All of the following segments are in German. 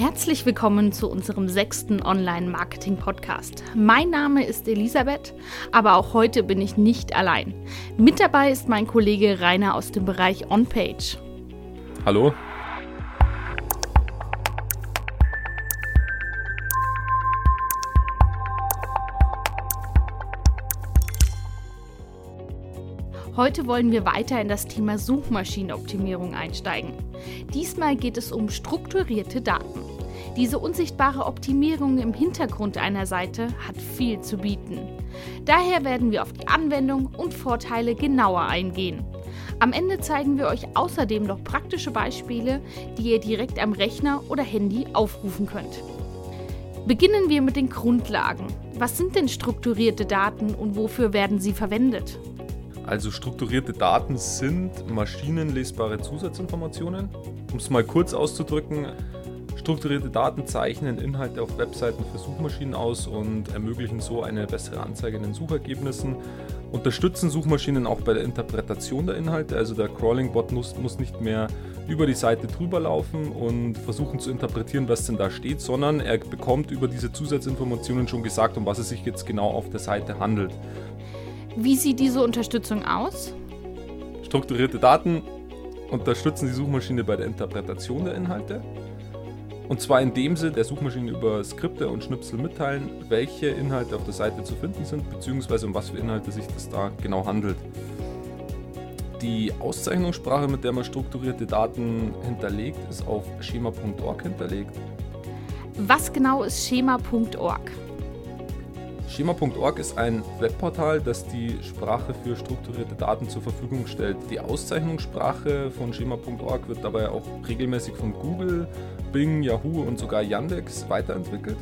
Herzlich willkommen zu unserem sechsten Online-Marketing-Podcast. Mein Name ist Elisabeth, aber auch heute bin ich nicht allein. Mit dabei ist mein Kollege Rainer aus dem Bereich OnPage. Hallo. Heute wollen wir weiter in das Thema Suchmaschinenoptimierung einsteigen. Diesmal geht es um strukturierte Daten. Diese unsichtbare Optimierung im Hintergrund einer Seite hat viel zu bieten. Daher werden wir auf die Anwendung und Vorteile genauer eingehen. Am Ende zeigen wir euch außerdem noch praktische Beispiele, die ihr direkt am Rechner oder Handy aufrufen könnt. Beginnen wir mit den Grundlagen. Was sind denn strukturierte Daten und wofür werden sie verwendet? Also strukturierte Daten sind maschinenlesbare Zusatzinformationen. Um es mal kurz auszudrücken, strukturierte Daten zeichnen Inhalte auf Webseiten für Suchmaschinen aus und ermöglichen so eine bessere Anzeige in den Suchergebnissen. Unterstützen Suchmaschinen auch bei der Interpretation der Inhalte, also der Crawling-Bot muss, muss nicht mehr über die Seite drüber laufen und versuchen zu interpretieren, was denn da steht, sondern er bekommt über diese Zusatzinformationen schon gesagt, um was es sich jetzt genau auf der Seite handelt. Wie sieht diese Unterstützung aus? Strukturierte Daten unterstützen die Suchmaschine bei der Interpretation der Inhalte. Und zwar indem sie der Suchmaschine über Skripte und Schnipsel mitteilen, welche Inhalte auf der Seite zu finden sind, beziehungsweise um was für Inhalte sich das da genau handelt. Die Auszeichnungssprache, mit der man strukturierte Daten hinterlegt, ist auf schema.org hinterlegt. Was genau ist schema.org? Schema.org ist ein Webportal, das die Sprache für strukturierte Daten zur Verfügung stellt. Die Auszeichnungssprache von Schema.org wird dabei auch regelmäßig von Google, Bing, Yahoo und sogar Yandex weiterentwickelt.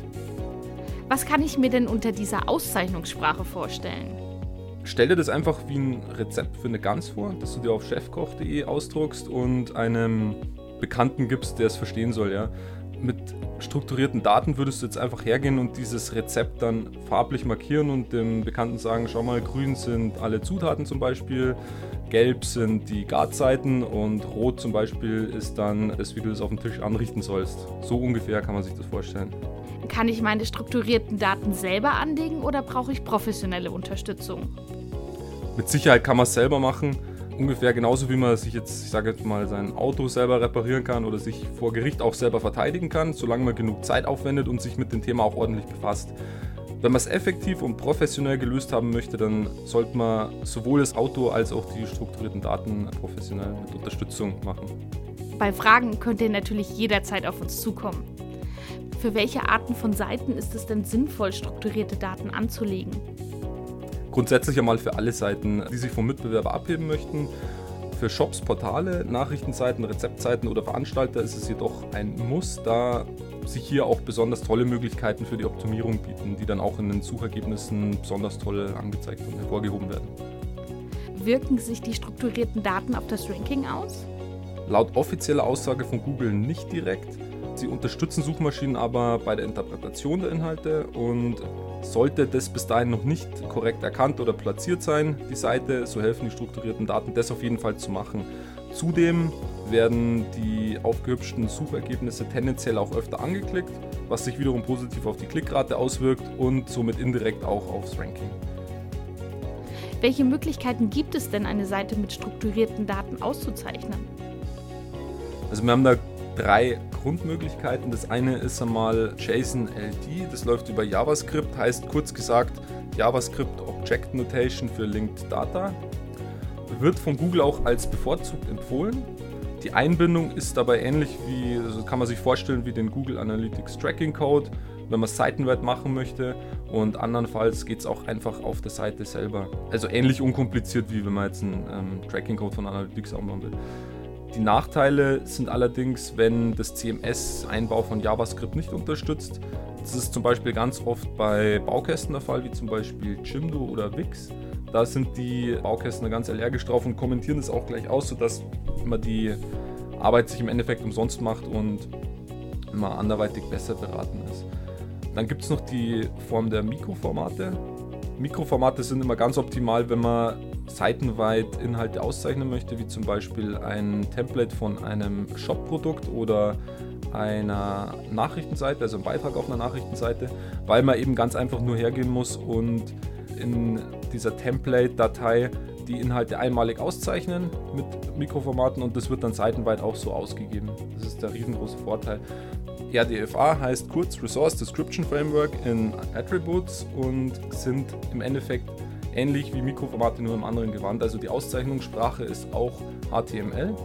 Was kann ich mir denn unter dieser Auszeichnungssprache vorstellen? Stell dir das einfach wie ein Rezept für eine Gans vor, das du dir auf chefkoch.de ausdruckst und einem Bekannten gibst, der es verstehen soll. Ja? Mit strukturierten Daten würdest du jetzt einfach hergehen und dieses Rezept dann farblich markieren und dem Bekannten sagen, schau mal, grün sind alle Zutaten zum Beispiel, gelb sind die Garzeiten und rot zum Beispiel ist dann das, wie du es auf dem Tisch anrichten sollst. So ungefähr kann man sich das vorstellen. Kann ich meine strukturierten Daten selber anlegen oder brauche ich professionelle Unterstützung? Mit Sicherheit kann man es selber machen ungefähr genauso wie man sich jetzt, ich sage jetzt mal, sein Auto selber reparieren kann oder sich vor Gericht auch selber verteidigen kann, solange man genug Zeit aufwendet und sich mit dem Thema auch ordentlich befasst. Wenn man es effektiv und professionell gelöst haben möchte, dann sollte man sowohl das Auto als auch die strukturierten Daten professionell mit Unterstützung machen. Bei Fragen könnt ihr natürlich jederzeit auf uns zukommen. Für welche Arten von Seiten ist es denn sinnvoll, strukturierte Daten anzulegen? Grundsätzlich einmal für alle Seiten, die sich vom Mitbewerber abheben möchten. Für Shops, Portale, Nachrichtenseiten, Rezeptseiten oder Veranstalter ist es jedoch ein Muss, da sich hier auch besonders tolle Möglichkeiten für die Optimierung bieten, die dann auch in den Suchergebnissen besonders toll angezeigt und hervorgehoben werden. Wirken sich die strukturierten Daten auf das Ranking aus? Laut offizieller Aussage von Google nicht direkt. Sie unterstützen Suchmaschinen aber bei der Interpretation der Inhalte und sollte das bis dahin noch nicht korrekt erkannt oder platziert sein, die Seite, so helfen die strukturierten Daten, das auf jeden Fall zu machen. Zudem werden die aufgehübschten Suchergebnisse tendenziell auch öfter angeklickt, was sich wiederum positiv auf die Klickrate auswirkt und somit indirekt auch aufs Ranking. Welche Möglichkeiten gibt es denn, eine Seite mit strukturierten Daten auszuzeichnen? Also wir haben da drei Grundmöglichkeiten. Das eine ist einmal JSON-LD, das läuft über JavaScript, heißt kurz gesagt JavaScript Object Notation für Linked Data. Wird von Google auch als bevorzugt empfohlen. Die Einbindung ist dabei ähnlich wie, also kann man sich vorstellen, wie den Google Analytics Tracking Code, wenn man es seitenweit machen möchte. Und andernfalls geht es auch einfach auf der Seite selber. Also ähnlich unkompliziert, wie wenn man jetzt einen ähm, Tracking Code von Analytics aufbauen will. Die Nachteile sind allerdings, wenn das CMS-Einbau von JavaScript nicht unterstützt. Das ist zum Beispiel ganz oft bei Baukästen der Fall, wie zum Beispiel Jimdo oder Wix. Da sind die Baukästen ganz allergisch drauf und kommentieren das auch gleich aus, sodass man die Arbeit sich im Endeffekt umsonst macht und immer anderweitig besser beraten ist. Dann gibt es noch die Form der Mikroformate. Mikroformate sind immer ganz optimal, wenn man seitenweit Inhalte auszeichnen möchte, wie zum Beispiel ein Template von einem Shop-Produkt oder einer Nachrichtenseite, also einem Beitrag auf einer Nachrichtenseite, weil man eben ganz einfach nur hergehen muss und in dieser Template-Datei die Inhalte einmalig auszeichnen mit Mikroformaten und das wird dann seitenweit auch so ausgegeben. Das ist der riesengroße Vorteil. RDFA heißt kurz Resource Description Framework in Attributes und sind im Endeffekt ähnlich wie Mikroformate nur im anderen Gewand. Also die Auszeichnungssprache ist auch HTML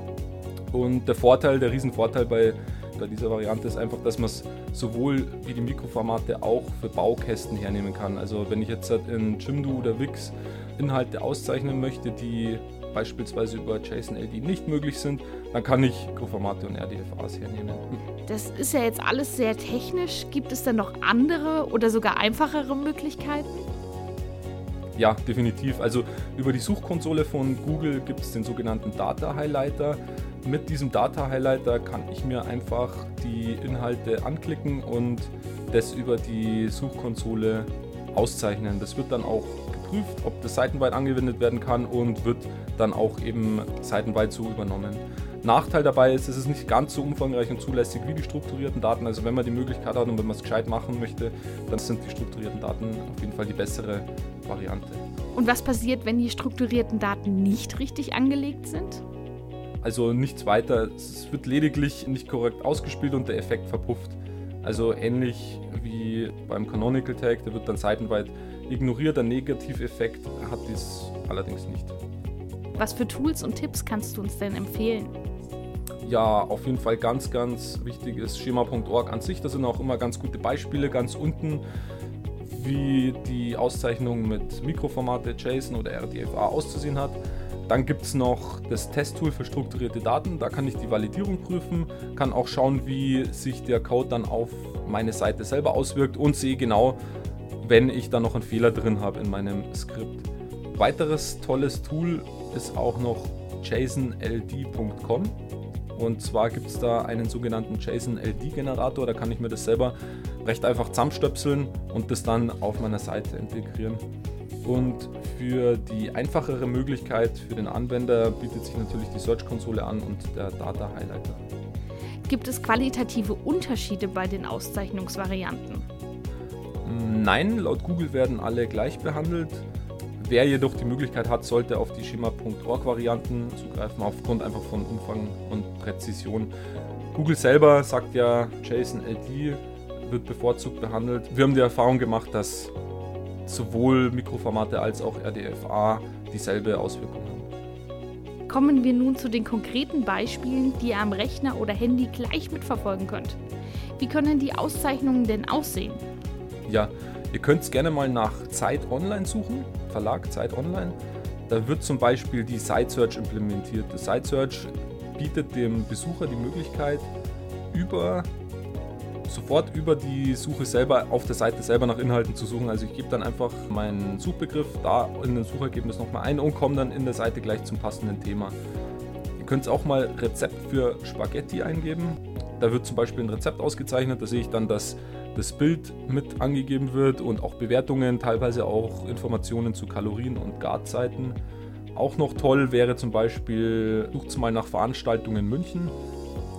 und der Vorteil, der Riesenvorteil bei, bei dieser Variante ist einfach, dass man es sowohl wie die Mikroformate auch für Baukästen hernehmen kann. Also wenn ich jetzt in Jimdo oder Wix Inhalte auszeichnen möchte, die beispielsweise über JSON-LD nicht möglich sind, dann kann ich Mikroformate und RDFAs hernehmen. Das ist ja jetzt alles sehr technisch. Gibt es denn noch andere oder sogar einfachere Möglichkeiten? Ja, definitiv. Also über die Suchkonsole von Google gibt es den sogenannten Data Highlighter. Mit diesem Data Highlighter kann ich mir einfach die Inhalte anklicken und das über die Suchkonsole auszeichnen. Das wird dann auch geprüft, ob das seitenweit angewendet werden kann und wird dann auch eben seitenweit so übernommen. Nachteil dabei ist, es ist nicht ganz so umfangreich und zulässig wie die strukturierten Daten. Also wenn man die Möglichkeit hat und wenn man es gescheit machen möchte, dann sind die strukturierten Daten auf jeden Fall die bessere Variante. Und was passiert, wenn die strukturierten Daten nicht richtig angelegt sind? Also nichts weiter. Es wird lediglich nicht korrekt ausgespielt und der Effekt verpufft. Also ähnlich wie beim Canonical Tag, der wird dann seitenweit ignoriert. Ein Negativeffekt hat dies allerdings nicht. Was für Tools und Tipps kannst du uns denn empfehlen? Ja, auf jeden Fall ganz, ganz wichtig ist schema.org an sich. Da sind auch immer ganz gute Beispiele ganz unten, wie die Auszeichnung mit Mikroformate JSON oder RDFA auszusehen hat. Dann gibt es noch das Testtool für strukturierte Daten. Da kann ich die Validierung prüfen, kann auch schauen, wie sich der Code dann auf meine Seite selber auswirkt und sehe genau, wenn ich da noch einen Fehler drin habe in meinem Skript. Weiteres tolles Tool ist auch noch jasonld.com. Und zwar gibt es da einen sogenannten JSON-LD-Generator. Da kann ich mir das selber recht einfach zusammenstöpseln und das dann auf meiner Seite integrieren. Und für die einfachere Möglichkeit für den Anwender bietet sich natürlich die Search-Konsole an und der Data Highlighter. Gibt es qualitative Unterschiede bei den Auszeichnungsvarianten? Nein, laut Google werden alle gleich behandelt. Wer jedoch die Möglichkeit hat, sollte auf die Schema.org-Varianten zugreifen, aufgrund einfach von Umfang und Präzision. Google selber sagt ja, JSON-LD wird bevorzugt behandelt. Wir haben die Erfahrung gemacht, dass sowohl Mikroformate als auch RDFA dieselbe Auswirkung haben. Kommen wir nun zu den konkreten Beispielen, die ihr am Rechner oder Handy gleich mitverfolgen könnt. Wie können die Auszeichnungen denn aussehen? Ja, ihr könnt es gerne mal nach Zeit Online suchen. Verlag Zeit Online. Da wird zum Beispiel die Site Search implementiert. Das Site Search bietet dem Besucher die Möglichkeit, über sofort über die Suche selber auf der Seite selber nach Inhalten zu suchen. Also ich gebe dann einfach meinen Suchbegriff da in den Suchergebnis nochmal ein und komme dann in der Seite gleich zum passenden Thema. Ihr könnt auch mal Rezept für Spaghetti eingeben. Da wird zum Beispiel ein Rezept ausgezeichnet, da sehe ich dann, dass das Bild mit angegeben wird und auch Bewertungen, teilweise auch Informationen zu Kalorien und Garzeiten. Auch noch toll wäre zum Beispiel, sucht mal nach Veranstaltungen in München.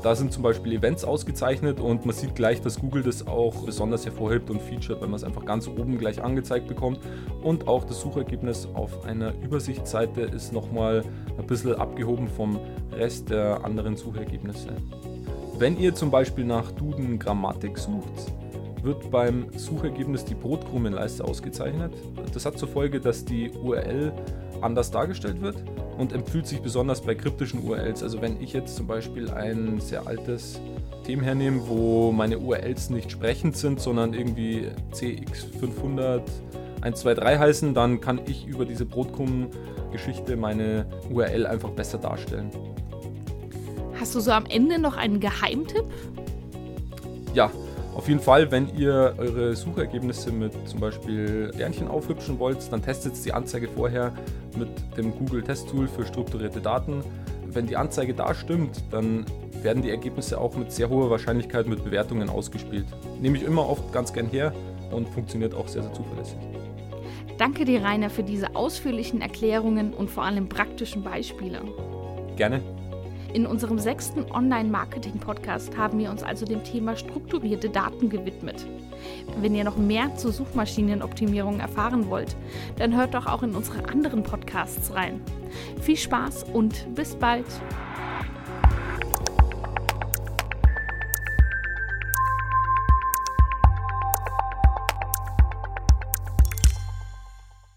Da sind zum Beispiel Events ausgezeichnet und man sieht gleich, dass Google das auch besonders hervorhebt und featuret, weil man es einfach ganz oben gleich angezeigt bekommt. Und auch das Suchergebnis auf einer Übersichtsseite ist nochmal ein bisschen abgehoben vom Rest der anderen Suchergebnisse. Wenn ihr zum Beispiel nach Duden Grammatik sucht, wird beim Suchergebnis die Brotkrumenleiste ausgezeichnet. Das hat zur Folge, dass die URL anders dargestellt wird und empfiehlt sich besonders bei kryptischen URLs. Also wenn ich jetzt zum Beispiel ein sehr altes Thema hernehme, wo meine URLs nicht sprechend sind, sondern irgendwie CX500 123 heißen, dann kann ich über diese Brotkrumen-Geschichte meine URL einfach besser darstellen. Hast du so am Ende noch einen Geheimtipp? Ja, auf jeden Fall, wenn ihr eure Suchergebnisse mit zum Beispiel Sternchen aufhübschen wollt, dann testet die Anzeige vorher mit dem Google Test Tool für strukturierte Daten. Wenn die Anzeige da stimmt, dann werden die Ergebnisse auch mit sehr hoher Wahrscheinlichkeit mit Bewertungen ausgespielt. Nehme ich immer oft ganz gern her und funktioniert auch sehr, sehr zuverlässig. Danke dir, Rainer, für diese ausführlichen Erklärungen und vor allem praktischen Beispiele. Gerne. In unserem sechsten Online-Marketing-Podcast haben wir uns also dem Thema strukturierte Daten gewidmet. Wenn ihr noch mehr zur Suchmaschinenoptimierung erfahren wollt, dann hört doch auch in unsere anderen Podcasts rein. Viel Spaß und bis bald!